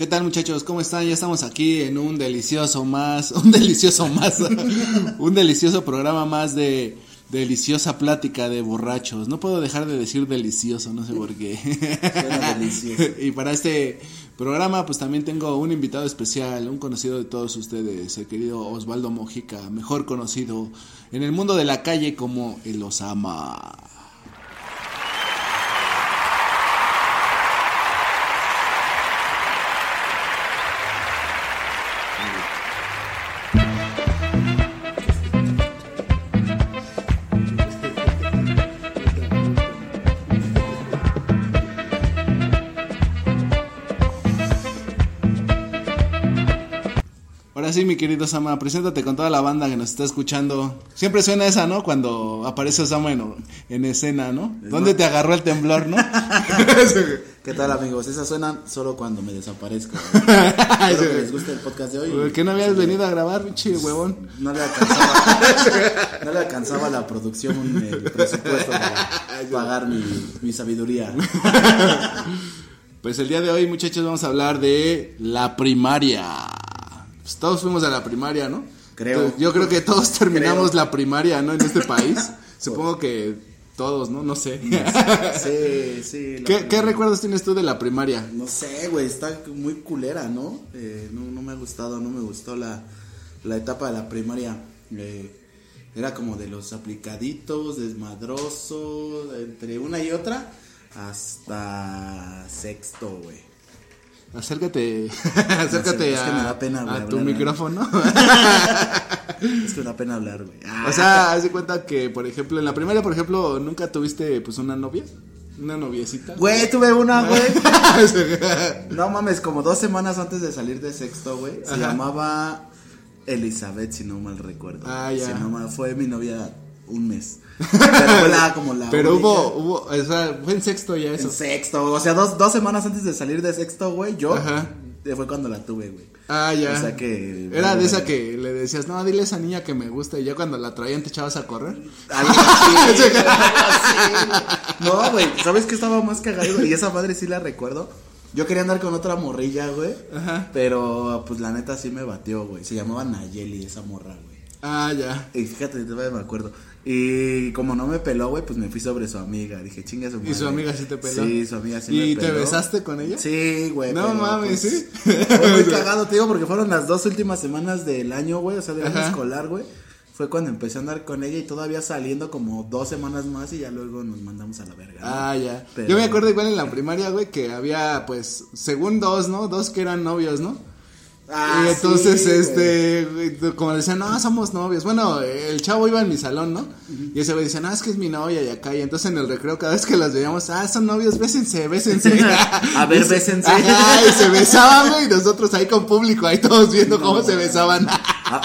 ¿Qué tal muchachos? ¿Cómo están? Ya estamos aquí en un delicioso más, un delicioso más, un delicioso programa más de deliciosa plática de borrachos. No puedo dejar de decir delicioso, no sé por qué. delicioso. y para este programa pues también tengo un invitado especial, un conocido de todos ustedes, el querido Osvaldo Mojica, mejor conocido en el mundo de la calle como el Osama. Ahora sí, mi querido Osama, preséntate con toda la banda que nos está escuchando. Siempre suena esa, ¿no? Cuando aparece Osama en, en escena, ¿no? ¿Dónde te agarró el temblor, no? ¿Qué tal amigos? Esa suena solo cuando me desaparezco. Espero que les guste el podcast de hoy. ¿Por qué no habías venido a grabar, pinche huevón? No le alcanzaba, no le alcanzaba la producción, el presupuesto para pagar mi, mi sabiduría. Pues el día de hoy, muchachos, vamos a hablar de la primaria. Pues todos fuimos a la primaria, ¿no? Creo. Yo creo que todos terminamos Creo. la primaria, ¿no? En este país. Supongo que todos, ¿no? No sé. Sí, sí. ¿Qué. ¿Qué recuerdos tienes tú de la primaria? No sé, güey, está muy culera, ¿no? Eh, no, no me ha gustado, no me gustó la, la etapa de la primaria. Eh, era como de los aplicaditos, desmadroso, entre una y otra, hasta sexto, güey. Acércate, acércate es que a, me da pena, güey, a tu hablar, micrófono. Es que me da pena hablar, güey. Ah, o sea, haz de cuenta que, por ejemplo, en la primaria, por ejemplo, nunca tuviste, pues, una novia, una noviecita. Güey, tuve una, güey. No mames, como dos semanas antes de salir de sexto, güey. Se Ajá. llamaba Elizabeth, si no mal recuerdo. Ah, ya. Si no mal- fue mi novia un mes. Pero fue la, como la Pero única. hubo, hubo, o sea, fue en sexto ya eso. En sexto, o sea, dos, dos semanas antes de salir de sexto, güey, yo. Ajá. eh, Fue cuando la tuve, güey. Ah, ya. O sea que- Era de esa que le decías, no, dile a esa niña que me gusta y ya cuando la traían te echabas a correr. Algo así. No, güey, ¿sabes qué estaba más cagado? Y esa madre sí la recuerdo. Yo quería andar con otra morrilla, güey. Ajá. Pero, pues, la neta sí me batió, güey. Se llamaba Nayeli, esa morra, güey. Ah, ya. Y fíjate, me acuerdo. Y como no me peló, güey, pues me fui sobre su amiga. Dije, chinga su madre. ¿Y su amiga sí te peló? Sí, su amiga sí me ¿Y peló. te besaste con ella? Sí, güey. No pero, mames, pues, ¿sí? Fue muy cagado, te digo, porque fueron las dos últimas semanas del año, güey, o sea, del año escolar, güey. Fue cuando empecé a andar con ella y todavía saliendo como dos semanas más y ya luego nos mandamos a la verga. ¿no? Ah, ya. Pero- Yo me acuerdo igual en la primaria, güey, que había, pues, según dos, ¿no? Dos que eran novios, ¿no? Ah, y entonces, sí, este, güey, como decían, no, somos novios. Bueno, el chavo iba en mi salón, ¿no? Y ese güey decía, no, es que es mi novia y acá. Y entonces en el recreo, cada vez que las veíamos, ah, son novios, bésense, bésense. A ver, se- bésense. Ajá, y se besaban, güey, y nosotros ahí con público, ahí todos viendo cómo se besaban. A,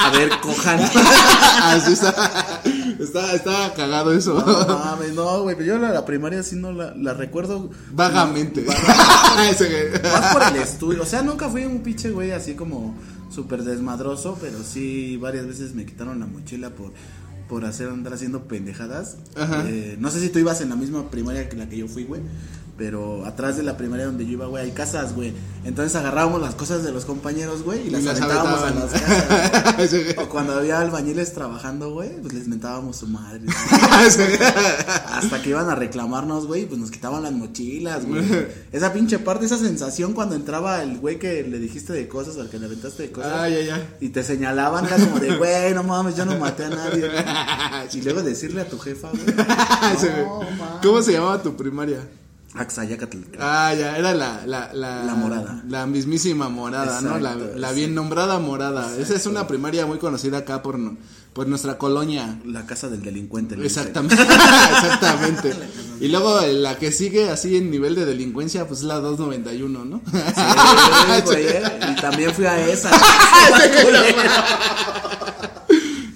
a ver, cojan. Así está, está, está cagado eso. No mames, no, güey, pero yo la, la primaria sí no la, la recuerdo. Vagamente. Güey. Más por el estudio. O sea, nunca fui un pinche güey así como súper desmadroso, pero sí varias veces me quitaron la mochila por, por hacer andar haciendo pendejadas. Ajá. Eh, no sé si tú ibas en la misma primaria que la que yo fui, güey. Pero atrás de la primaria donde yo iba, güey, hay casas, güey. Entonces agarrábamos las cosas de los compañeros, güey, y las, Y las aventábamos a las casas. güey. O cuando había albañiles trabajando, güey, pues les mentábamos su madre. Hasta que iban a reclamarnos, güey, pues nos quitaban las mochilas, güey. Esa pinche parte, esa sensación cuando entraba el güey que le dijiste de cosas, al que le aventaste de cosas. Ah, ya, ya. Y te señalaban, era como de, güey, no mames, yo no maté a nadie. güey. Y luego decirle a tu jefa, güey. No. ¿Cómo se llamaba tu primaria? Axayacatl. Ah, ya, era la, la, la, La morada. La mismísima morada, ¿no? La, sí. bien nombrada morada. Esa es una primaria muy conocida acá por, por nuestra colonia. La casa del delincuente. Exactamente, exactamente. Y luego eh, la que sigue así en nivel de delincuencia, pues es la 291, ¿no? Sí, güey, eh. Y también fui a esa.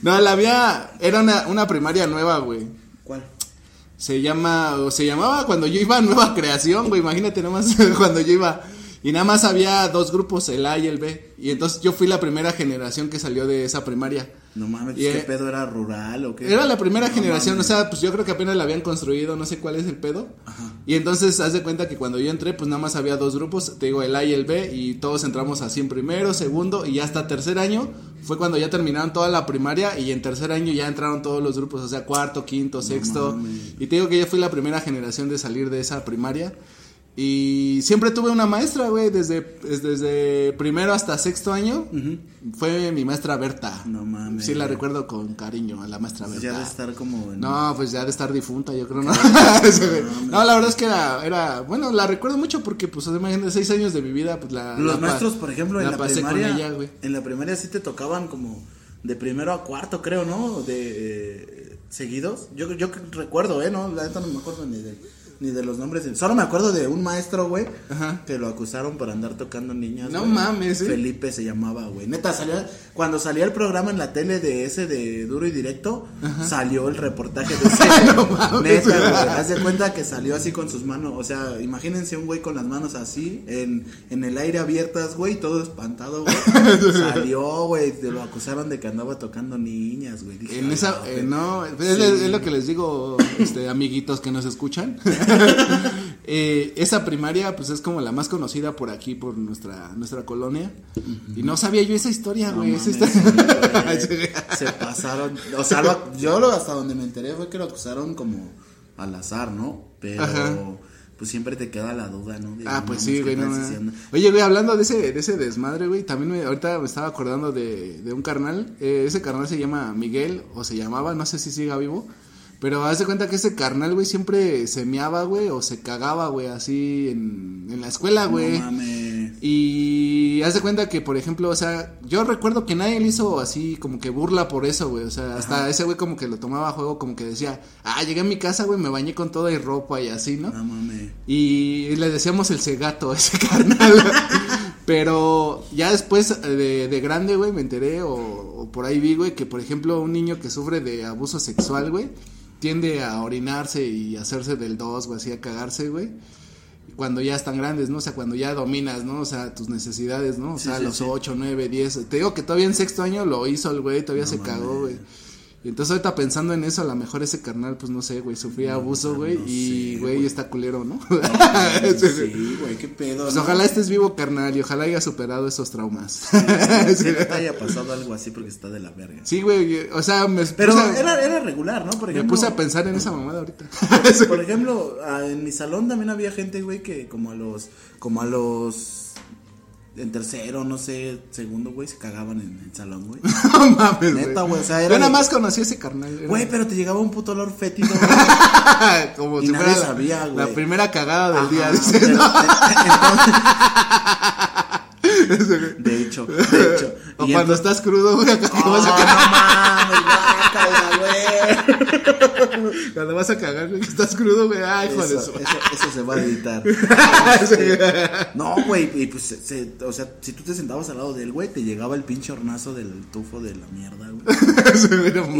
No, la mía era una, una primaria nueva, güey. Se llama, o se llamaba cuando yo iba a Nueva Creación, güey, imagínate nomás cuando yo iba. Y nada más había dos grupos, el A y el B. Y entonces yo fui la primera generación que salió de esa primaria. No mames, Y, ¿qué eh, pedo era rural o qué? Era la primera No generación, mames. o sea, pues yo creo que apenas la habían construido, no sé cuál es el pedo. Ajá. Y entonces, haz de cuenta que cuando yo entré, pues nada más había dos grupos, te digo, el A y el B, y todos entramos así en primero, segundo, y ya hasta tercer año fue cuando ya terminaron toda la primaria, y en tercer año ya entraron todos los grupos, o sea, cuarto, quinto, sexto. Y te digo que yo fui la primera generación de salir de esa primaria. Y siempre tuve una maestra, güey, desde, desde primero hasta sexto año. Fue mi maestra Berta. No mames. Sí, la recuerdo con cariño a la maestra Berta. Ya de estar como en... No, pues ya de estar difunta, yo creo, ¿no? No, la verdad es que era, era, bueno, la recuerdo mucho porque, pues, imagínate, seis años de mi vida, pues la. Los la maestros, por ejemplo, en la, primaria, ella, en la primaria sí te tocaban como de primero a cuarto, creo, ¿no? De eh, seguidos. Yo, yo recuerdo, ¿eh? No, la neta no me acuerdo ni de, ni de los nombres. Solo me acuerdo de un maestro, güey, Ajá. que lo acusaron por andar tocando niñas. No mames, ¿eh? Felipe se llamaba, güey. Neta, salía, cuando salía el programa en la tele de ese de Duro y Directo, salió el reportaje de ese. No mames. Neta, güey. Haz de cuenta que salió así con sus manos. O sea, imagínense un güey con las manos así, en, en el aire abiertas, güey, todo espantado, güey. salió, güey. te Lo acusaron de que andaba tocando niñas, güey. En "A esa, eh, ver-". no, es, Sí. es lo que les digo, este, amiguitos que nos escuchan. Eh, esa primaria, pues es como la más conocida por aquí, por nuestra, nuestra colonia. Y no sabía yo esa historia, No güey. esa historia- güey. Se pasaron. O sea, lo- yo lo, hasta donde me enteré fue que lo acusaron como al azar, ¿no? Pero Ajá. pues siempre te queda la duda, ¿no? De, Ah, no pues sí, ¿qué güey. no? Oye, güey, hablando de ese, de ese desmadre, güey, también me, ahorita me estaba acordando de, de un carnal. Eh, ese carnal se llama Miguel, o se llamaba, no sé si siga vivo. Pero haz de cuenta que ese carnal, güey, siempre se meaba, güey, o se cagaba, güey, así en, en la escuela, güey. No mames. Y haz de cuenta que, por ejemplo, o sea, yo recuerdo que nadie le hizo así como que burla por eso, güey. O sea, hasta ese güey como que lo tomaba a juego, como que decía, ah, llegué a mi casa, güey, me bañé con toda y ropa y así, ¿no? No mames. Y le decíamos el cegato a ese carnal. Pero ya después de, de grande, güey, me enteré o, o por ahí vi, güey, que por ejemplo un niño que sufre de abuso sexual, güey, tiende a orinarse y hacerse del dos, güey, así a cagarse, güey. Cuando ya están grandes, ¿no? O sea, cuando ya dominas, ¿no? O sea, tus necesidades, ¿no? O sea, sí, los sí. ocho, nueve, diez. Te digo que todavía en sexto año lo hizo el güey, todavía No se cagó, güey. Y entonces ahorita pensando en eso, a lo mejor ese carnal, pues no sé, güey, sufría abuso, güey, no y sé, güey, está culero, ¿no? Sí, güey, qué pedo. Pues ¿no? ojalá estés vivo, carnal, y ojalá hayas superado esos traumas. Sí, te haya pasado algo así porque está de la verga. Sí, güey, o sea, me Pero a- era, era regular, ¿no? Por me ejemplo. puse a pensar en esa mamada ahorita. Por ejemplo, en mi salón también había gente, güey, que como a los, como a los, en tercero, no sé, segundo, güey, se cagaban en el salón, güey. no mames, Neta, güey, o sea, Yo era nada de- más conocí a ese carnal. Güey, pero te llegaba un puto olor fétido, güey. Como y si nadie fuera la- sabía, la, güey. primera cagada del día. Ajá, dice, pero- ¿no? de hecho, de hecho. O Y cuando entonces- estás crudo, güey, acá Oh, vas a cagar. no mames, güey. Cuando vas a cagar, güey, que estás crudo, güey. Ay, de Eso, su- eso, eso se va a editar. No, güey, y pues, se- se- o sea, si tú te sentabas al lado de él, güey, te llegaba el pinche hornazo del tufo de la mierda, güey.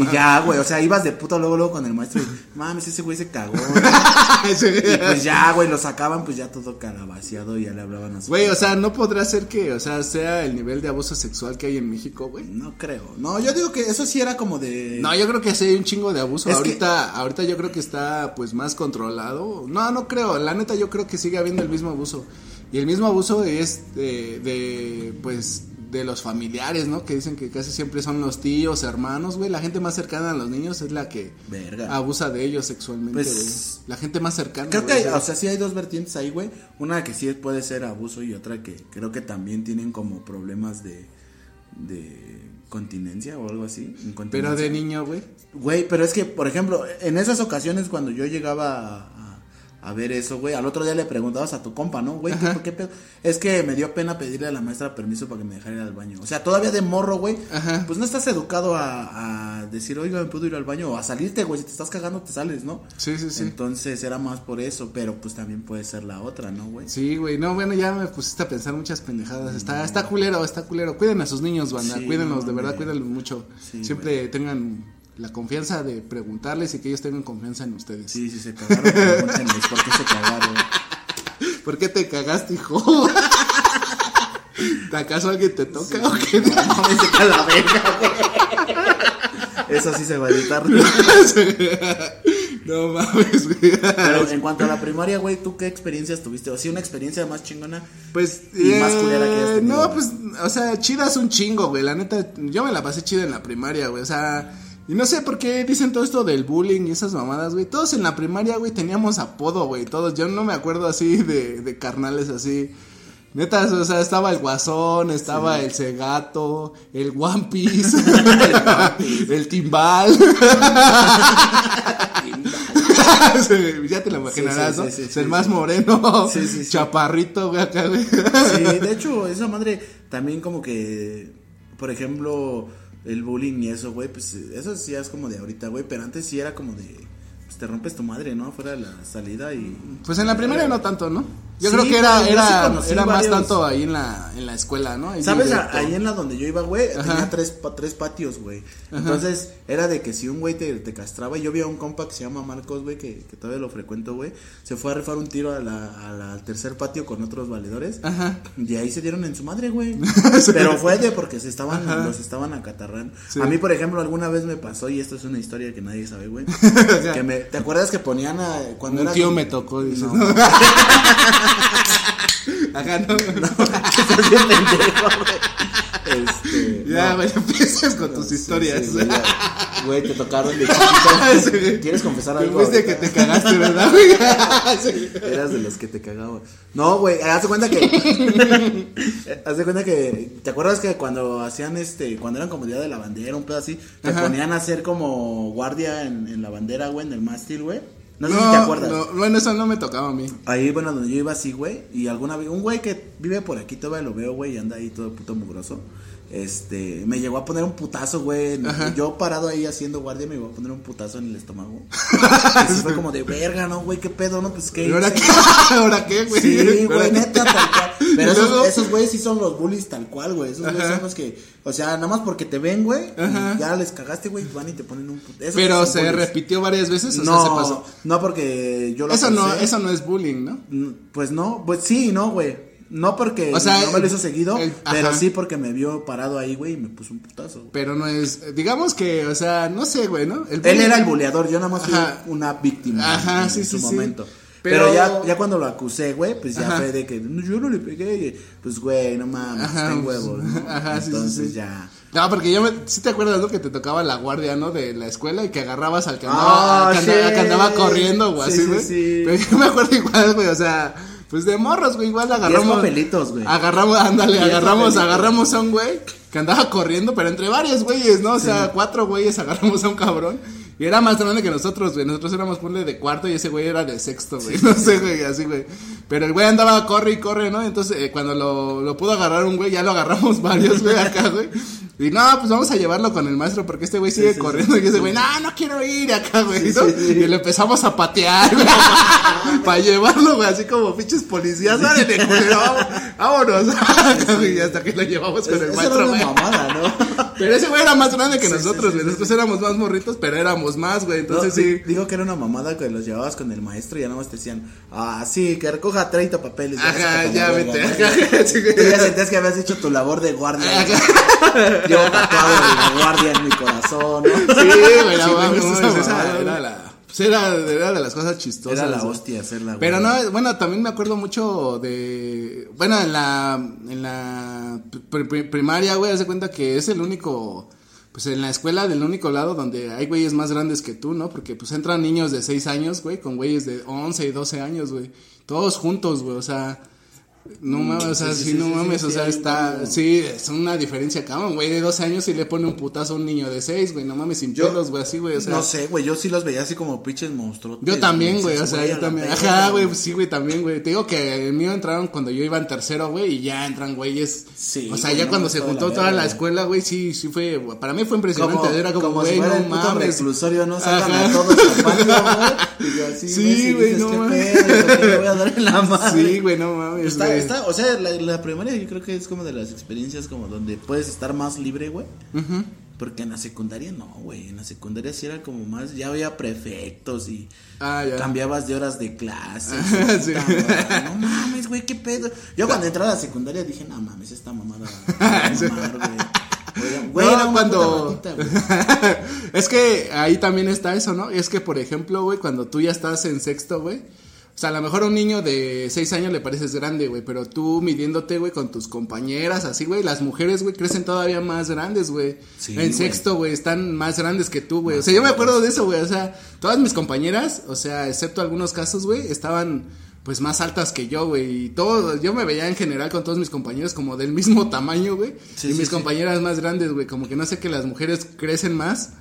Y ya, güey, o sea, ibas de puto luego, luego con el maestro y, mames, ese güey se cagó. güey". Sí, Y pues ya, güey, lo sacaban, pues ya todo calabaciado y ya le hablaban a su. Güey, o sea, no podrá ser que, o sea, sea el nivel de abuso sexual que hay en México, güey. No creo. No, yo digo que eso sí era como de. No, yo creo que sí hay un chingo de abuso. Es ahorita, ahorita yo creo que está pues más controlado. No, no creo. La neta yo creo que sigue habiendo el mismo abuso. Y el mismo abuso es de, de pues de los familiares, ¿no? Que dicen que casi siempre son los tíos, hermanos, güey. La gente más cercana a los niños es la que Verga. abusa de ellos sexualmente, Pues. La gente más cercana. Creo que, güey, hay, o sea, sí hay dos vertientes ahí, güey. Una que sí puede ser abuso y otra que creo que también tienen como problemas de, de continencia o algo así. Pero de niño, güey. Güey, pero es que, por ejemplo, en esas ocasiones cuando yo llegaba a, a ver eso, güey, al otro día le preguntabas a tu compa, ¿no? Güey, ¿qué, Ajá. qué pedo? Es que me dio pena pedirle a la maestra permiso para que me dejara ir al baño. O sea, todavía de morro, güey, Ajá. pues no estás educado a, a decir, oiga, ¿me puedo ir al baño? O a salirte, güey, si te estás cagando, te sales, ¿no? Sí, sí, sí. Entonces era más por eso, pero pues también puede ser la otra, ¿no, güey? Sí, güey, no, bueno, ya me pusiste a pensar muchas pendejadas. Está, está culero, está culero. Cuiden a sus niños, banda, Sí, cuídenlos, de verdad, cuídenlos mucho. Sí, Siempre tengan la confianza de preguntarles y que ellos tengan confianza en ustedes. Sí, sí, se cagaron, pregúntenles por qué se cagaron. ¿Por qué te cagaste, hijo? ¿Acaso alguien te toca o qué? No, me seca la verga. Eso sí se va a editar. no mames, güey. Pero en cuanto a la primaria, güey, ¿tú qué experiencias tuviste? ¿O sí una experiencia más chingona? Pues, Y más culera que hayas eh, tenido, no, pues, o sea, chida es un chingo, güey. La neta, yo me la pasé chida en la primaria, güey. O sea, y no sé por qué dicen todo esto del bullying y esas mamadas, güey. Todos en la primaria, güey, teníamos apodo, güey. Todos, yo no me acuerdo así de, de carnales así. Neta, o sea, estaba el guasón, estaba el cegato, el One Piece, el timbal. Ya te lo imaginarás, Sí, sí, ¿no? Ser más moreno, Sí, sí, sí. chaparrito, güey, acá, güey. Sí, de hecho, esa madre también como que, por ejemplo, el bullying y eso, güey, pues eso sí es como de ahorita, güey, pero antes sí era como de, pues te rompes tu madre, ¿no? Afuera de la salida y... Pues en la primaria no tanto, ¿no? Yo Sí, creo que era, sí era, era más tanto ahí en la, en la escuela, ¿no? Ahí ¿Sabes? directo. Ahí en la donde yo iba, güey, tenía tres, pa- tres patios, güey. Entonces, era de que si un güey te, te castraba, yo vi a un compa que se llama Marcos, güey, que, que todavía lo frecuento, güey, se fue a rifar un tiro a la, a la- al tercer patio con otros valedores. Ajá. Y ahí se dieron en su madre, güey. Pero fue de porque se estaban, Ajá. los estaban acatarrando. Sí. A mí, por ejemplo, alguna vez me pasó, y esto es una historia que nadie sabe, güey. que me, ¿Te acuerdas que ponían a, cuando Un era tío me tocó, dices. No. ¿no? Ajá, no. Estás bien pendejo, güey. Este, Ya, no. güey, empiezas con tus Sí, historias. sí, güey, ya. Güey, te tocaron de chiquito. güey. ¿Quieres confesar algo? fuiste que te cagaste, ¿verdad, güey? Sí. Eras de los que te cagaban. No, güey, haz de cuenta que. haz de cuenta que. ¿Te acuerdas que cuando hacían este. Cuando eran como día de la bandera, un pedo así. Te Ajá. ponían a hacer como guardia en, en la bandera, güey, en el mástil, güey. No sé No, si te acuerdas. no, bueno, eso no me tocaba a mí. Ahí, bueno, donde yo iba así, güey. Y alguna vez, un güey que vive por aquí, todavía lo veo, güey, y anda ahí todo puto mugroso. Este, me llegó a poner un putazo, güey. Ajá. Yo parado ahí haciendo guardia, me llegó a poner un putazo en el estómago. y fue como de verga, ¿no, güey? ¿Qué pedo, no? Pues qué. ¿Y ahora qué? ¿Ahora qué, güey? Sí, ¿Ahora güey, neta, tal cual. Pero esos, esos güeyes sí son los bullies tal cual, güey. Esos güeyes son los que, o sea, nada más porque te ven, güey, ya les cagaste, güey, van y te ponen un putazo. Pero se repitió varias veces, o sea, se No, pasó. no porque yo lo Eso no, eso no es bullying, ¿no? Pues no, pues sí, no, güey. No porque O sea, no me lo hizo seguido, el- pero sí porque me vio parado ahí, güey, y me puso un putazo. güey. Pero no es, digamos que, o sea, no sé, güey, ¿no? El Él era el buleador, yo nada más fui Ajá. una víctima Ajá, en, sí, en sí, su sí. momento. Pero- Pero, ya, ya cuando lo acusé, güey, pues ya Ajá. fue de que "No, yo no le pegué, pues güey, no mames, Ajá, ten pues, huevos, ¿no? ajá, sí, sí, Entonces sí. ya. No, porque yo me, sí te acuerdas, ¿no? Que te tocaba la guardia, ¿no? De la escuela y que agarrabas al que andaba, Ah, al que andaba, corriendo, güey, Sí, así, sí, güey. sí. Pero yo me acuerdo igual, güey, o sea, pues de morros, güey, igual agarramos. papelitos, güey. Agarramos, ándale, agarramos, agarramos a un güey que andaba corriendo, pero entre varios güeyes, ¿no? O sea, cuatro güeyes agarramos a un cabrón. Y era más grande que nosotros, güey. Nosotros éramos, ponle, de cuarto y ese güey era de sexto, güey. No sé, güey, así, güey. Pero el güey andaba corre y corre, ¿no? Entonces, eh, cuando lo, lo pudo agarrar un güey, ya lo agarramos varios, güey, acá, güey. Y no, pues vamos a llevarlo con el maestro porque este güey sigue sí, corriendo. y ese güey, no, no quiero ir acá, güey. Sí, ¿no? sí, sí. Y le empezamos a patear, güey. para llevarlo, güey, así como pinches policías. Dale, culero, vámonos. Y hasta que lo llevamos con el maestro, güey. mamada, ¿no? Pero ese güey era más grande que Sí, nosotros, güey. sí, Nosotros éramos más morritos, pero éramos más, güey. Entonces sí. Digo que era una mamada que los llevabas con el maestro y ya nada más te decían, ah, sí, que recoja 30 papeles. Ajá, ya la vete. Tú ya sentías que habías hecho tu labor de guardia. Yo tatuado de la guardia en mi corazón, ¿no? Sí, güey, era la. Pues era, era de las cosas chistosas. Era la hostia hacerla, güey. Pero no, bueno, también me acuerdo mucho de. Bueno, en la. En la pri- pri- primaria, güey, haz de cuenta que es el único. Pues en la escuela del único lado donde hay güeyes más grandes que tú, ¿no? Porque pues entran niños de 6 años, güey, con güeyes de 11 y 12 años, güey. Todos juntos, güey, o sea. No mames, o sea, Mm, sí, sí, sí, no sí, mames, sí, o sea, está, como- sí, es una diferencia, cabrón, güey, de 12 años y le pone un putazo a un niño de 6, güey, no mames, sin Yo- pelos, güey, así, güey, o sea. no sé, güey, yo sí los veía así como pinches monstruos. Yo también, güey, o sea, yo también. Ajá, güey, sí, güey, también, güey. Te digo que el mío entraron cuando yo iba en tercero, güey, y ya entran güeyes. Sí, O sea, ya no, cuando se la juntó toda la escuela, güey, sí, sí fue, güey, para mí fue impresionante. Como, Era como, güey, si no mames. reclusorio, ¿no? Sacan a todos güey. Sí, güey, no ¿qué mames. güey, no mames. Está, güey. está, o sea, la, la primaria yo creo que es como de las experiencias como donde puedes estar más libre, güey. Porque en la secundaria no, güey. En la secundaria sí era como más, ya había prefectos y Ah, ya. cambiabas de horas de clase. Sí. No mames, güey, qué pedo. Yo cuando entré a la secundaria dije, no mames, esta mamada va a mamar, güey. No, era cuando. puta ratita, güey. es que ahí también está eso, ¿no? Es que, por ejemplo, güey, cuando tú ya estás en sexto, güey. O sea, a lo mejor a un niño de seis años le pareces grande, güey. Pero tú midiéndote, güey, con tus compañeras, así, güey. Las mujeres, güey, crecen todavía más grandes, güey. Sí, en sexto, güey, están más grandes que tú, güey. O sea, yo me acuerdo de eso, güey. O sea, todas mis compañeras, o sea, excepto algunos casos, güey, estaban pues más altas que yo, güey. Y todo, yo me veía en general con todos mis compañeros como del mismo tamaño, güey. Sí, y sí, mis compañeras más grandes, güey. Como que no sé que las mujeres crecen más.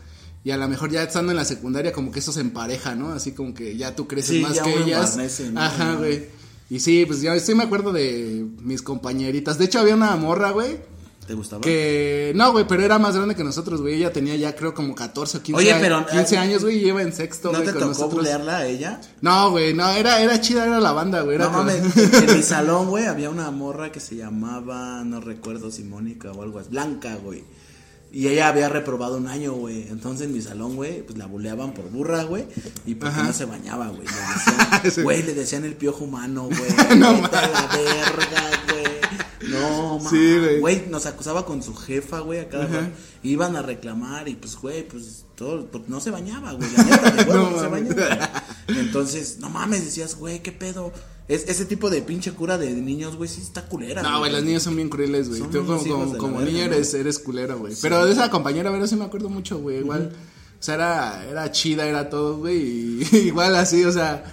Y a lo mejor ya estando en la secundaria, como que eso se empareja, ¿no? Así como que ya tú creces Sí, más ya que ellas. ¿no? Ajá, güey. Y sí, pues yo sí me acuerdo de mis compañeritas. De hecho, había una morra, güey. ¿Te gustaba? Que no, güey, pero era más grande que nosotros, güey. Ella tenía ya creo como 14 o 15, Oye, pero, 15 eh, años, güey, y iba en sexto, ¿No te con tocó bulearla a ella? No, güey, no, era, era chida, era la banda, güey. No mames, en mi salón, güey, había una morra que se llamaba, no recuerdo si Mónica o algo así, Blanca, güey. Y ella había reprobado un año, güey. Entonces en mi salón, güey, pues la buleaban por burra, güey. Y porque Ajá. no se bañaba, güey. Sí. Güey, le decían el piojo humano, güey. No a la verga, güey. No, mames. Sí, güey. Güey, nos acusaba con su jefa, güey, a cada rato. Iban a reclamar y pues, güey, pues todo, pues, no se bañaba, güey. La neta, de huevo, No no, se mames. bañaba. Entonces, no mames, decías, güey, qué pedo. Es, ese tipo de pinche cura de niños, güey, sí está culera. No, güey, las niñas son bien crueles, güey. Tú como, como, verga, ¿no? eres, eres culero, güey. Pero de esa compañera, pero sí me acuerdo mucho, güey. Igual, o sea, era, era chida, era todo, güey. Igual así, o sea,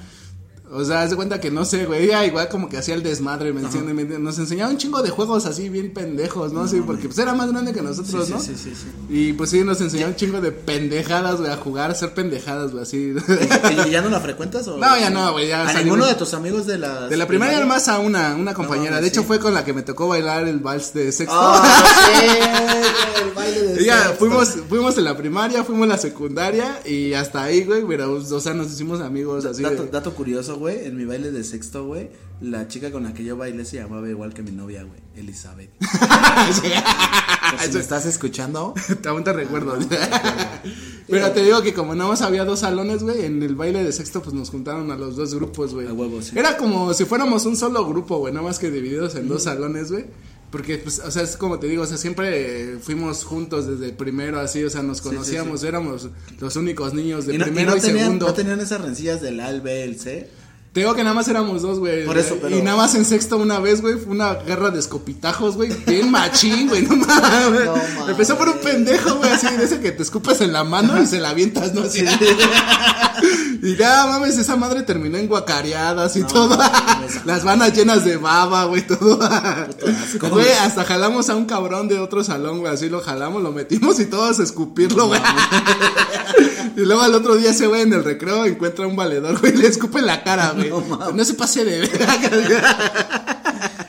o sea, haz de cuenta que no sé, güey. Ella igual como que hacía el desmadre, me me- nos enseñaba un chingo de juegos así bien pendejos, ¿no? sí, porque pues era más grande que nosotros, Sí, ¿no? sí, sí, sí, sí. Y pues sí, nos enseñaba un chingo de pendejadas, güey, a jugar, a hacer pendejadas, güey, así. ¿Y ya no la frecuentas o? No, ya no, güey, ya ¿A salimos- ninguno de tus amigos de la De la primaria más a una, una compañera. de hecho, sí. fue con la que me tocó bailar el vals de sexto. Güey, el baile de Ya, sexto. fuimos, fuimos en la primaria, fuimos en la secundaria y hasta ahí, güey, pero, o sea, nos hicimos amigos así. Dato, de- dato curioso, güey, en mi baile de sexto, güey, la chica con la que yo bailé se llamaba igual que mi novia, güey, Elizabeth. Si me estás escuchando, Aún te recuerdo. pero te digo que como nada más había dos salones, güey, en el baile de sexto, pues nos juntaron a los dos grupos, güey. A huevo, sí. Era como si fuéramos un solo grupo, güey, nada más que divididos en dos salones, güey. Porque, pues, o sea, es como te digo, o sea, siempre fuimos juntos desde primero, así, o sea, nos sí, conocíamos, éramos los únicos niños de y no, y primero no y, tenían, segundo. no tenían esas rencillas del A, el B, el C. Te digo que nada más éramos dos, güey. Por eso, pero- Y nada más en sexto una vez, güey, fue una guerra de escopitajos, güey. Bien machín, güey, no mames. No mames. Empezó por un pendejo, güey, así, de ese que te escupes en la mano y se la avientas, ¿no? Así. y ya, mames, esa madre terminó en guacareadas y No todo. mames. Las vanas llenas de baba, güey, todo. Güey, hasta jalamos a un cabrón de otro salón, güey, así lo jalamos, lo metimos y todos a escupirlo, güey. Y luego al otro día ese güey en el recreo encuentra un valedor, güey, y le escupe en la cara, güey. No se pase de verga.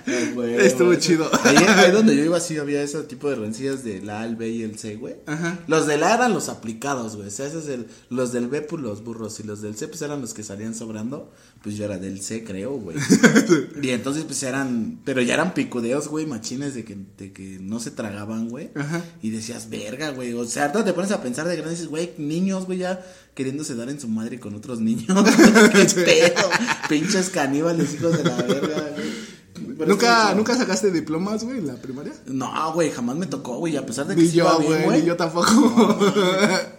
Estuvo chido. Ahí, ahí donde yo iba sí había ese tipo de rencillas del A, el B y el C, güey. Ajá. Los del A eran los aplicados, güey. O sea, ese es el, los del B, pues los burros. Y los del C, pues eran los que salían sobrando. Pues yo era del C, creo, güey. y entonces, pues eran. Pero ya eran picudeos, güey, machines de que, de que no se tragaban, güey. Ajá. Y decías, verga, güey. O sea, ahorita te pones a pensar de grande y dices, güey, niños, güey, ya queriéndose dar en su madre con otros niños. Qué pedo. Pinches caníbales, hijos de la verga, güey. ¿Nunca, ¿Nunca sacaste diplomas, güey, en la primaria? No, güey, jamás me tocó, güey. A pesar de que Ni sí yo, güey, ni yo tampoco.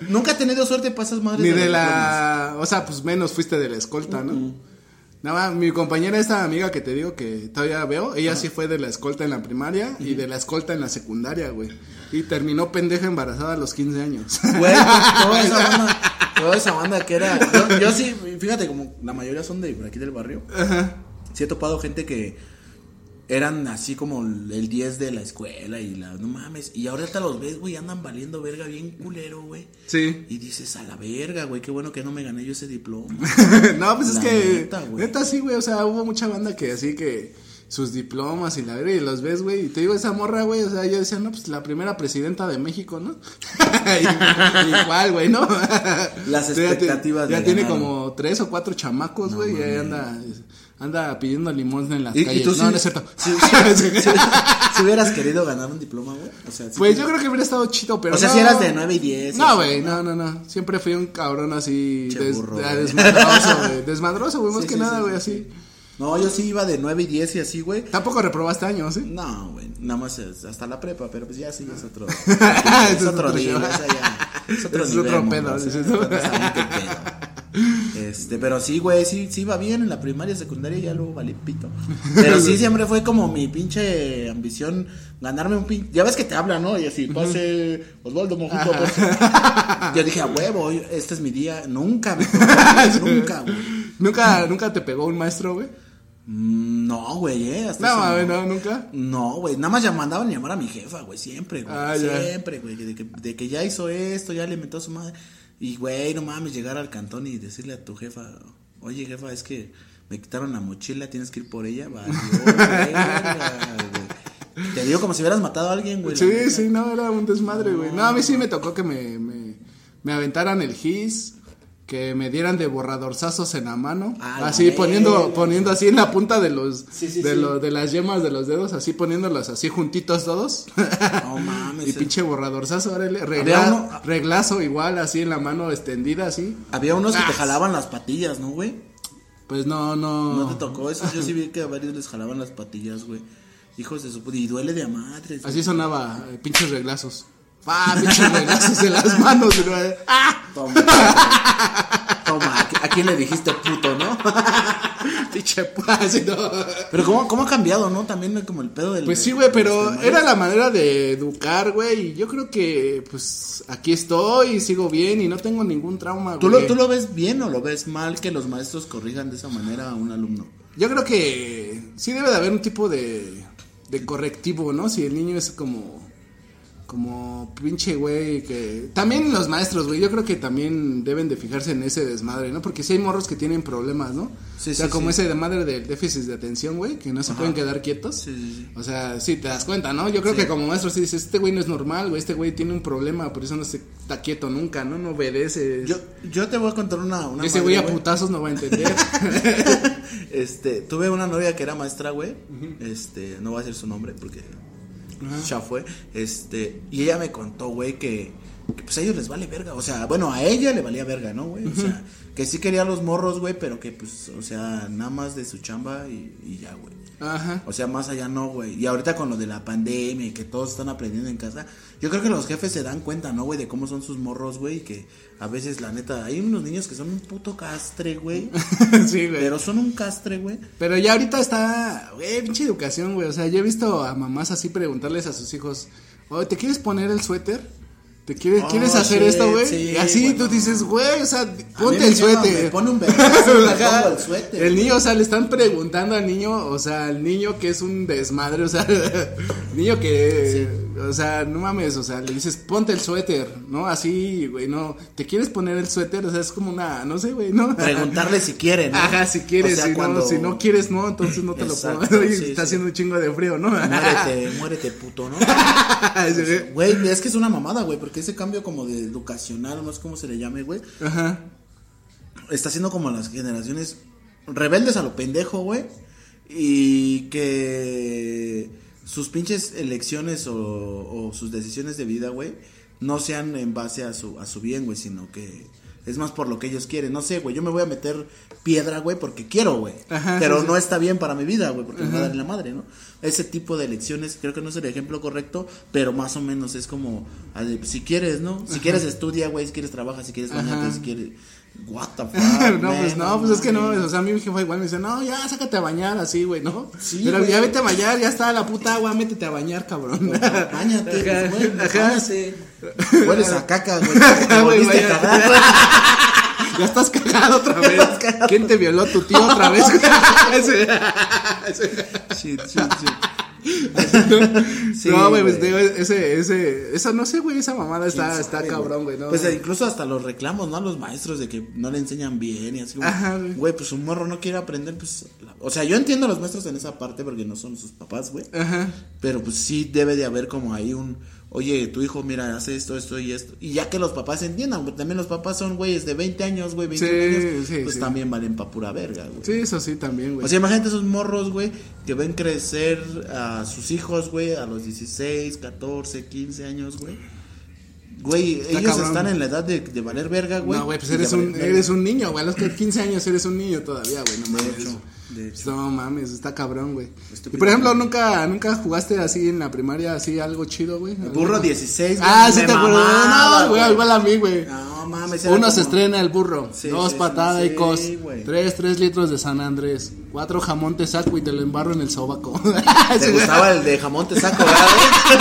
Nunca he tenido suerte para esas madres. ni de la... O sea, pues menos fuiste de la escolta, ¿no? Nada más, mi compañera, esta amiga que te digo que todavía veo, ella sí fue de la escolta en la primaria y de la escolta en la secundaria, güey. Y terminó pendeja embarazada a los 15 años. Güey, pues, toda esa banda, toda esa banda que era. Yo, yo sí, fíjate, como la mayoría son de por aquí del barrio. Ajá. Sí he topado gente que eran así como el 10 de la escuela y la. No mames. Y ahorita los ves, güey, andan valiendo verga bien culero, güey. Sí. Y dices, a la verga, güey, qué bueno que no me gané yo ese diploma. no, pues es que. neta, güey. Neta, sí, güey. O sea, hubo mucha banda que así que. Sus diplomas y la verga, y los ves, güey. Y te digo, esa morra, güey. O sea, yo decía, no, pues la primera presidenta de México, ¿no? Y- Igual, güey, ¿no? Las sea, ya expectativas ti- Ya tiene como tres o cuatro chamacos, güey. y ahí anda. Anda pidiendo limosna en las Y, y calles. tú no, sí- no es cierto. Si, si- si- si hubieras querido ganar un diploma, güey. O sea, sí Pues yo creo que hubiera estado chido, pero. O sea, no. si eras de 9 y 10. No, güey, no, no, no. Siempre fui un cabrón así. Che des- burro, ah, güey. desmadroso, güey. Desmadroso, güey, más Sí, que sí, nada, güey, sí, así. No, yo sí iba de 9 y 10 y así, güey. Tampoco reprobaste años, ¿eh? No, güey, nada más hasta la prepa, pero pues ya sí es otro. Es otro ya. Es otro, Es otro pedo, Este, pero sí, güey, sí, sí iba bien en la primaria, secundaria, ya luego valí pito. Pero sí, siempre fue como mi pinche ambición ganarme un pinche. Ya ves que te hablan, ¿no? Y así, pase Osvaldo Mojico, pase. Yo dije, a huevo, este es mi día. Nunca me tocó, nunca, güey. ¿Nunca, ¿Nunca te pegó un maestro, güey? Mm, No, güey, eh. Hasta No, mames, no, nunca. No, güey, nada más ya mandaban llamar a mi jefa, güey, siempre, güey. Ah, siempre, güey, de que, de que ya hizo esto, ya le metió a su madre. Y, güey, no mames, llegar al cantón y decirle a tu jefa, oye, jefa, es que me quitaron la mochila, tienes que ir por ella. Güey. Te digo como si hubieras matado a alguien, güey. Sí, sí, no, era un desmadre, güey. No, a mí sí me tocó que me, me, me aventaran el gis, que me dieran de borradorzazos en la mano, así poniendo, poniendo así en la punta de los, Sí, sí, de, sí. lo- de las yemas de los dedos, así poniéndolos así juntitos todos. No mames. y eh. pinche borradorzazo, órale, regla- uno- reglazo igual, así en la mano extendida, así. Había unos que te Ah. jalaban las patillas, ¿no, güey? Pues no, no. No te tocó eso. Yo sí vi que a varios les jalaban las patillas, güey. Hijos de su puta. Y duele de a madres. güey. Así sonaba, eh, pinches reglazos. ¡Ah, pinches reglazos en las manos! güey. ¡Ah! Toma. Toma. ¿a qui- ¿A quién le dijiste puto, no? Pinche pu- así no. Pero ¿cómo, cómo ha cambiado, ¿no? También como el pedo del... Pues sí, güey, pero era la manera de educar, güey. Y yo creo que, pues, aquí estoy y sigo bien y no tengo ningún trauma, güey. ¿Tú lo, ¿Tú lo ves bien o lo ves mal que los maestros corrijan de esa manera a un alumno? Yo creo que sí debe de haber un tipo de, de correctivo, ¿no? Si el niño es como, como pinche güey, que... También los maestros, güey, yo creo que también deben de fijarse en ese desmadre, ¿no? Porque si hay morros que tienen problemas, ¿no? Sí, o sea, sí, como sí. ese desmadre del déficit de atención, güey, que no se pueden quedar quietos. Sí, sí, sí. O sea, sí, te das cuenta, ¿no? Yo creo Sí. que como maestro sí dices, este güey no es normal, güey, este güey tiene un problema, por eso no se está quieto nunca, ¿no? No obedece. Yo, yo te voy a contar una... una ese madre, güey a putazos no va a entender. Este, tuve una novia que era maestra, güey. Este, no voy a decir su nombre porque ya fue. Este, y ella me contó, güey, que, que, pues a ellos les vale verga. O sea, bueno, a ella le valía verga, ¿no, güey? O sea, que sí quería los morros, güey, pero que pues, o sea, nada más de su chamba y, y ya, güey. Ajá. O sea, más allá no, güey. Y ahorita con lo de la pandemia y que todos están aprendiendo en casa, yo creo que los jefes se dan cuenta, ¿no, güey? De cómo son sus morros, güey. Y que a veces, la neta, hay unos niños que son un puto castre, güey. sí, güey. Pero son un castre, güey. Pero ya ahorita está, güey, pinche educación, güey. O sea, yo he visto a mamás así preguntarles a sus hijos, oye, ¿te quieres poner el suéter? ¿Te quieres, Oh, ¿quieres hacer esto, güey? sí, y así bueno. tú dices, güey, o sea, ponte el suéter. me pone un pongo el suéter. El niño, o sea, le están preguntando al niño, o sea, al niño que es un desmadre, o sea, niño que, o sea, no mames, o sea, le dices, ponte el suéter, ¿no? Así, güey, no, ¿te quieres poner el suéter? O sea, es como una, no sé, güey, ¿no? Preguntarle si quieren. ¿no? Ajá, si quieres, O sea, si, cuando- no, si no quieres, no, entonces no te Exacto, lo pongo. Oye, sí, está sí. haciendo un chingo de frío, ¿no? Muérete, muérete, puto, ¿no? Güey. Güey, es que es una mamada, güey, porque ese cambio como de educacional, no sé cómo se le llame, güey, Ajá. está haciendo como las generaciones rebeldes a lo pendejo, güey, y que sus pinches elecciones o, o sus decisiones de vida, güey, no sean en base a su, a su bien, güey, sino que es más por lo que ellos quieren. No sé, güey, yo me voy a meter piedra, güey, porque quiero, güey. Ajá, Pero sí, sí. no está bien para mi vida, güey, porque me va a dar la madre, ¿no? Ese tipo de elecciones creo que no es el ejemplo correcto, pero más o menos es como, si quieres, ¿no? Si quieres estudia, güey, si quieres trabaja, si quieres bañate, Ajá. si quieres... What the fuck, no, pues no, pues es que no, o sea, a mí mi jefa igual me dice, no, ya sácate a bañar así, güey, ¿no? Sí, Pero güey. ya vete a bañar, ya está la puta agua, métete a bañar, cabrón. Báñate, Ajá, pues, güey. Hueles a caca, güey. Te volviste a cagar. Ya estás cagado otra vez. ¿Quién te violó? ¿Tu tío otra vez? Shit, shit, shit. Sí, no, güey, pues, digo, ese, ese, eso no sé, güey, esa mamada está, ¿Quién está sabe, cabrón, güey, ¿no? Pues eh, incluso hasta los reclamos, ¿no? A los maestros de que no le enseñan bien y así. güey. Güey, pues un morro no quiere aprender, pues. la- O sea, yo entiendo a los maestros en esa parte porque no son sus papás, güey. Ajá. Pero pues sí debe de haber como ahí un. Oye, tu hijo, mira, hace esto, esto y esto. Y ya que los papás entiendan, porque también los papás son güeyes de 20 años, güey, 21 Sí, años. sí, pues sí. también valen pa' pura verga, güey. Sí, eso sí, también, güey. O sea, imagínate esos morros, güey, que ven crecer a sus hijos, güey, a los 16, 14, 15 años, güey. Güey, Está ellos cabrón. están en la edad de, de valer verga, güey. no, güey, pues eres un, eres un niño, güey. A los 15 años eres un niño todavía, güey. No mames. Hecho, de hecho. No mames, está cabrón, güey. Y por ejemplo, ¿nunca, nunca jugaste así en la primaria, así algo chido, güey? Burro 16, güey. Ah, sí te acuerdas. No, güey, igual a mí, güey. No mames. Uno se estrena el burro, Sí, dos sí, patadas sí, y güey. tres, tres litros de San Andrés, cuatro jamón te saco y te lo embarro en el sobaco. ¿Te gustaba el de jamón te saco, ¿verdad, güey?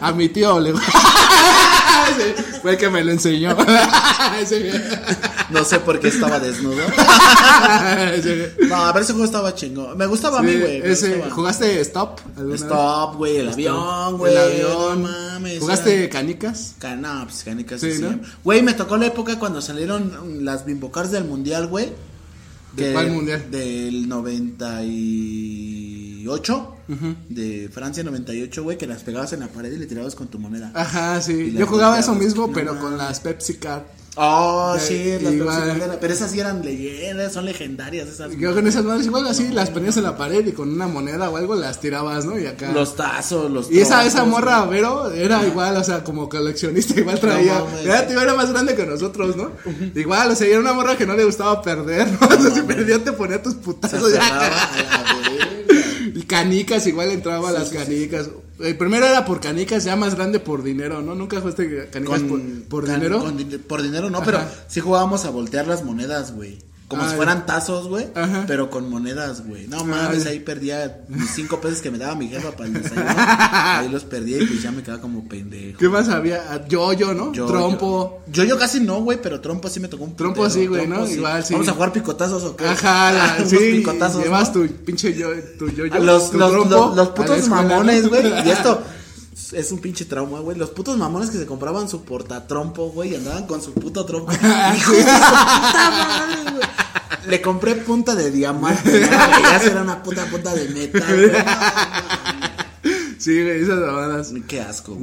A mi tío le Sí, Fue el que me lo enseñó. Sí. No sé por qué estaba desnudo. Sí. No, a ver, ese juego estaba chingón. Me gustaba a mí, güey. ese. ¿Jugaste Stop? Stop, güey, el avión, güey. El avión. No mames. ¿Jugaste era- canicas? Ca- No, pues canicas Sí, sí, ¿no? Güey, me tocó la época cuando salieron las bimbocars del mundial, güey. ¿De Que- cuál mundial? Del 98. De Francia 98, güey, que las pegabas en la pared y le tirabas con tu moneda. Ajá, sí. Yo jugaba eso mismo, No pero con las Pepsi Card. Oh, sí, las igual. Pepsi pero esas sí eran leyendas, son legendarias esas. Yo con esas madres igual así las ponías en la pared y con una moneda o algo las tirabas, ¿no? Y acá. Los tazos, los Y esa, esa morra, güey. Vero, era igual, o sea, como coleccionista, igual traía. No era, tío, era más grande que nosotros, ¿no? Igual, o sea, era una morra que no le gustaba perder, ¿no? O sea, si perdía te ponía tus Se putazos. ya. Canicas, igual entraba a las canicas. El primero era por canicas, ya más grande por dinero, ¿no? Nunca jugaste canicas por, por can- dinero. con por dinero no, Ajá. pero sí jugábamos a voltear las monedas, güey. Como Ah, si fueran tazos, güey. Ajá. Pero con monedas, güey. No mames, Ay. ahí perdía mis cinco pesos que me daba mi jefa para el desayuno. ahí los perdía y pues ya me quedaba como pendejo. ¿Qué más había? Yo-yo, ¿no? Yo- Trompo. Yo, yo casi no, güey, pero trompo sí me tocó un Trompo sí, güey, ¿no? Igual, sí. Vamos a jugar picotazos o qué. Ajá, la- sí, picotazos. llevas ¿no? tu pinche yo, tu yo, A los, tu los, los- putos mamones, güey. Y esto es un pinche trauma, güey. Los putos mamones que se compraban su portatrompo, güey, y andaban con su puto trompo. De su puta madre, güey. Le compré punta de diamante, güey, ya será una puta punta de metal. Sí, güey, esas mamadas. Qué asco.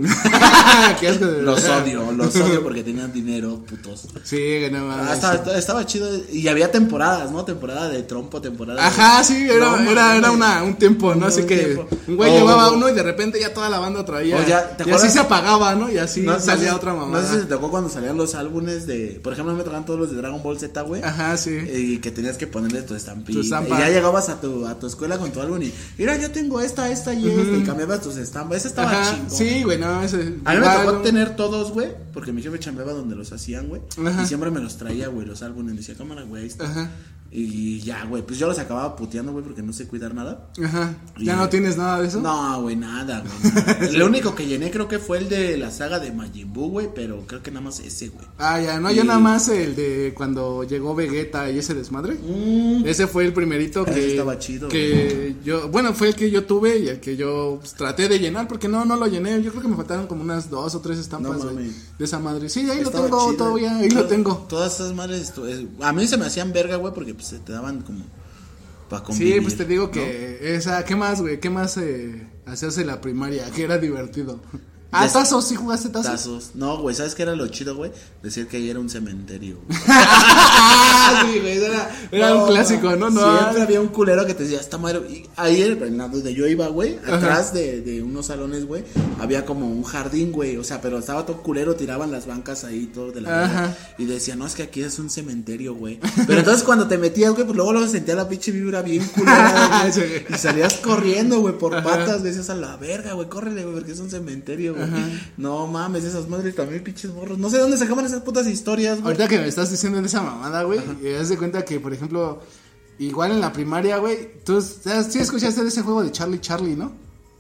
Qué asco de Los odio, los odio porque tenían dinero, putos. Sí, no mames. Ah, estaba, estaba chido y había temporadas, ¿no? Temporada de trompo, temporada de- Ajá, sí, era, No, era, era una, un tiempo, ¿no? Así que tiempo. un güey llevaba uno y de repente ya toda la banda traía. Ya, ¿te y así se apagaba, ¿no? Y así No, salía no otra No mamada. sé si te tocó cuando salían los álbumes de. Por ejemplo, me tocaban todos los de Dragon Ball Z, güey. Ajá, sí. Y que tenías que ponerle tu estampita. Tu estampa. Y ya llegabas a tu, a tu escuela con tu álbum y. Mira, yo tengo esta, esta y esta. Y cambiabas estampas. Ese estaba Ajá, chingón. sí, güey, no, ese. A mí me tocó ¿no? tener todos, güey. Porque mi jefe chambeaba donde los hacían, güey. Y siempre me los traía, güey, los álbumes. Decía, cámara, güey. ahí está". Ajá, Y ya, güey. Pues yo los acababa puteando, güey, porque no sé cuidar nada. ajá. ¿Ya no tienes nada de eso? No, güey, nada, güey. Lo único que llené creo que fue el de la saga de Majin Buu, güey. Pero creo que nada más ese, güey. Ah, ya, no, yo Y- nada más el de cuando llegó Vegeta y ese desmadre. Ese fue el primerito Ese que, estaba chido, que yo, bueno, fue el que yo tuve y el que yo pues, traté de llenar porque no, no lo llené. Yo creo que me faltaron como unas dos o tres estampas No güey, mames. de esa madre. Sí, ahí Estaba lo tengo chido. todavía, ahí lo tengo. Todas esas madres, es- a mí se me hacían verga, güey, porque pues te daban como para convivir. Sí, pues te digo ¿no? que esa, ¿qué más, güey? ¿Qué más eh, hacías en la primaria? Que era divertido. Ah, tazos, sí jugaste tazos. Tazos. No, güey, ¿sabes qué era lo chido, güey? Decir que ahí era un cementerio. güey. Ah, sí, güey, era, era un clásico, ¿no? No, Siempre había un culero que te decía, esta madre. Y ahí en donde yo iba, güey, atrás de, de unos salones, güey, había como un jardín, güey. O sea, pero estaba todo culero, tiraban las bancas ahí, todo de la Ajá. verga. Y decía, no, es que aquí es un cementerio, güey. Pero entonces cuando te metías, güey, pues luego luego sentía la pinche vibra bien culera, güey. Y salías corriendo, güey, por patas, decías a la verga, güey, córrele, güey, porque es un cementerio, güey. No mames, esas madres también pinches morros. No sé dónde sacaban esas putas historias, güey. Ahorita que me estás diciendo de esa mamada, güey, y haz de cuenta que, por ejemplo, igual en la primaria, güey, tú sí escuchaste de ese juego de Charlie Charlie, ¿no?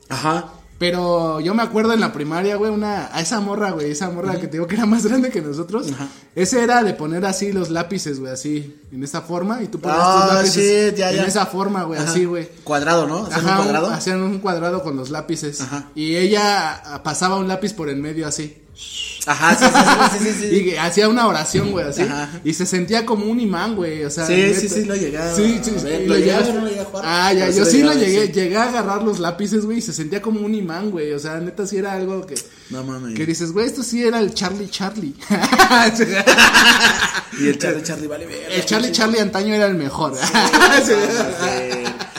Ajá. Pero yo me acuerdo en la primaria, güey, una, a esa morra, güey, esa morra que te digo que era más grande que nosotros. Ajá. Ese era de poner así los lápices, güey, así, en esta forma, y tú ponías Ah, tus lápices sí, ya, en ya. esa forma, güey, así, güey. Cuadrado, ¿no? ¿Hacían Ajá, un cuadrado? hacían un cuadrado con los lápices. Ajá. Y ella pasaba un lápiz por el medio así. Ajá, sí, sí, sí, sí, sí, sí. Y hacía una oración, güey, así. Ajá. Y se sentía como un imán, güey. O sea, Sí, neta. sí, sí, lo llegué a- Sí, sí, ver, ¿lo lo llegaste llegaste- o no lo llegué a jugar? Ah, ya, yo sí lo llegué llegué. a agarrar los lápices, güey, y se sentía como un imán, güey. O sea, neta, sí era algo que. No mames. Que dices, güey, esto sí era el Charlie Charlie. Y el Charlie Charlie vale verga. el Charlie Charlie antaño era el mejor. Sí.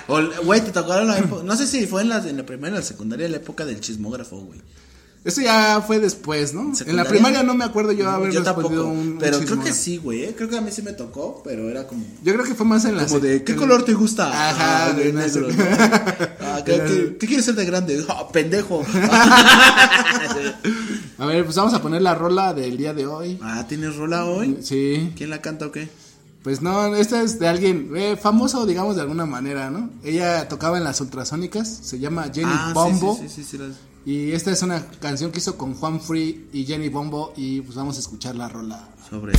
O, güey, te tocaron la época, no sé si fue en la, en la primera o en la secundaria la época del chismógrafo, güey. Eso ya fue después, ¿no? En la primaria no me acuerdo yo haber yo respondido tampoco, un, pero creo que sí, güey. ¿eh? Creo que a mí sí me tocó, pero era como. Yo creo que fue más en la Como de, ¿qué color te gusta? Ajá, Ah, de negro. ¿no? Ah, ¿qué, qué- qué quieres ser de grande? Ah, pendejo. A ver, pues vamos a poner la rola del día de hoy. ah, ¿tienes rola hoy? Sí. ¿Quién la canta o qué? Pues no, esta es de alguien eh, famoso, digamos, de alguna manera, ¿no? Ella tocaba en las ultrasónicas, se llama Jenny ah, Bombo. Sí, sí, sí, Y esta es una canción que hizo con Juan Free y Jenny Bombo. Y pues vamos a escuchar la rola. Sobre.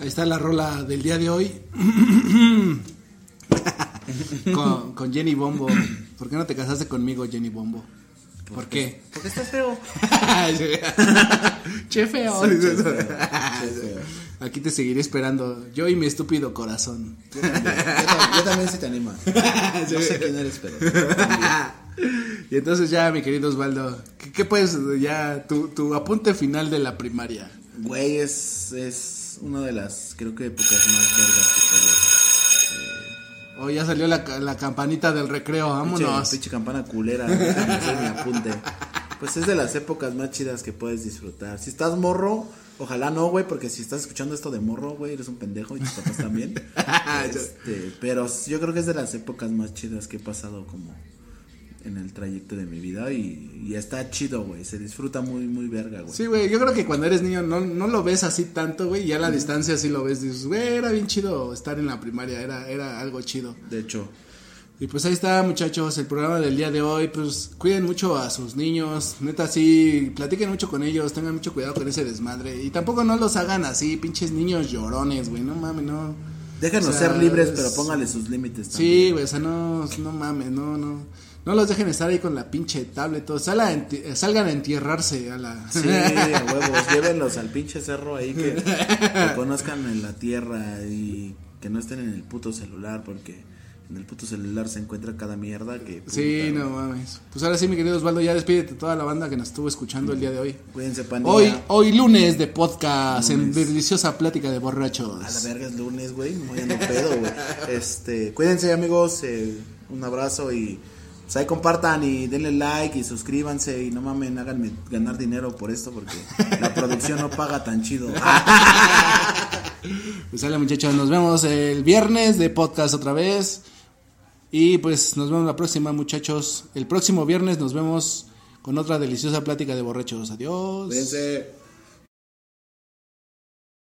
Ahí está la rola del día de hoy. con, con Jenny Bombo. ¿Por qué no te casaste conmigo, Jenny Bombo? ¿Por qué? Porque estás feo. che feo. che feo. Aquí te seguiré esperando. Yo y mi estúpido corazón. Yo también, yo tam- yo también sí te anima. No sé quién eres, pero. y entonces ya, mi querido Osvaldo, ¿qué, qué puedes ya tu, tu apunte final de la primaria? Güey, es, es una de las, creo que épocas más vergas que puedes. Oh, ya salió la, la campanita del recreo, vámonos. Pinche, pinche campana culera, mi apunte. Pues es de las épocas más chidas que puedes disfrutar. Si estás morro, ojalá no, güey, porque si estás escuchando esto de morro, güey, eres un pendejo y tus papás también. Este, pero yo creo que es de las épocas más chidas que he pasado como en el trayecto de mi vida y, y está chido, güey, se disfruta muy, muy verga, güey. Sí, güey, yo creo que cuando eres niño no, no lo ves así tanto, güey, y a la distancia sí lo ves, dices, güey, era bien chido estar en la primaria, era, era algo chido. De hecho, Y pues ahí está, muchachos, el programa del día de hoy, pues cuiden mucho a sus niños, neta sí, platiquen mucho con ellos, tengan mucho cuidado con ese desmadre, y tampoco no los hagan así, pinches niños llorones, güey, no mames, no. Déjenos O sea, ser libres, es- pero póngale sus límites Sí, también. güey, o sea, no, no mames, no, no. No los dejen estar ahí con la pinche tablet, todo. Salgan a, eh, salgan a entierrarse a la... Sí, a huevos, llévenlos al pinche cerro ahí que, que conozcan en la tierra y que no estén en el puto celular porque en el puto celular se encuentra cada mierda que... puta, Sí, no mames. Pues ahora sí, mi querido Osvaldo, ya despídete toda la banda que nos estuvo escuchando el día de hoy. Cuídense, pandilla. Hoy, hoy lunes de podcast en deliciosa plática de A la borrachos. verga es lunes, güey, no a pedo, güey. Este, cuídense, amigos, eh, un abrazo y pues ahí compartan y denle like y suscríbanse y no mamen, háganme ganar dinero por esto porque la producción no paga tan chido. Pues sale muchachos, nos vemos el viernes de podcast otra vez. Y pues nos vemos la próxima muchachos. El próximo viernes nos vemos con otra deliciosa plática de borrachos. Adiós.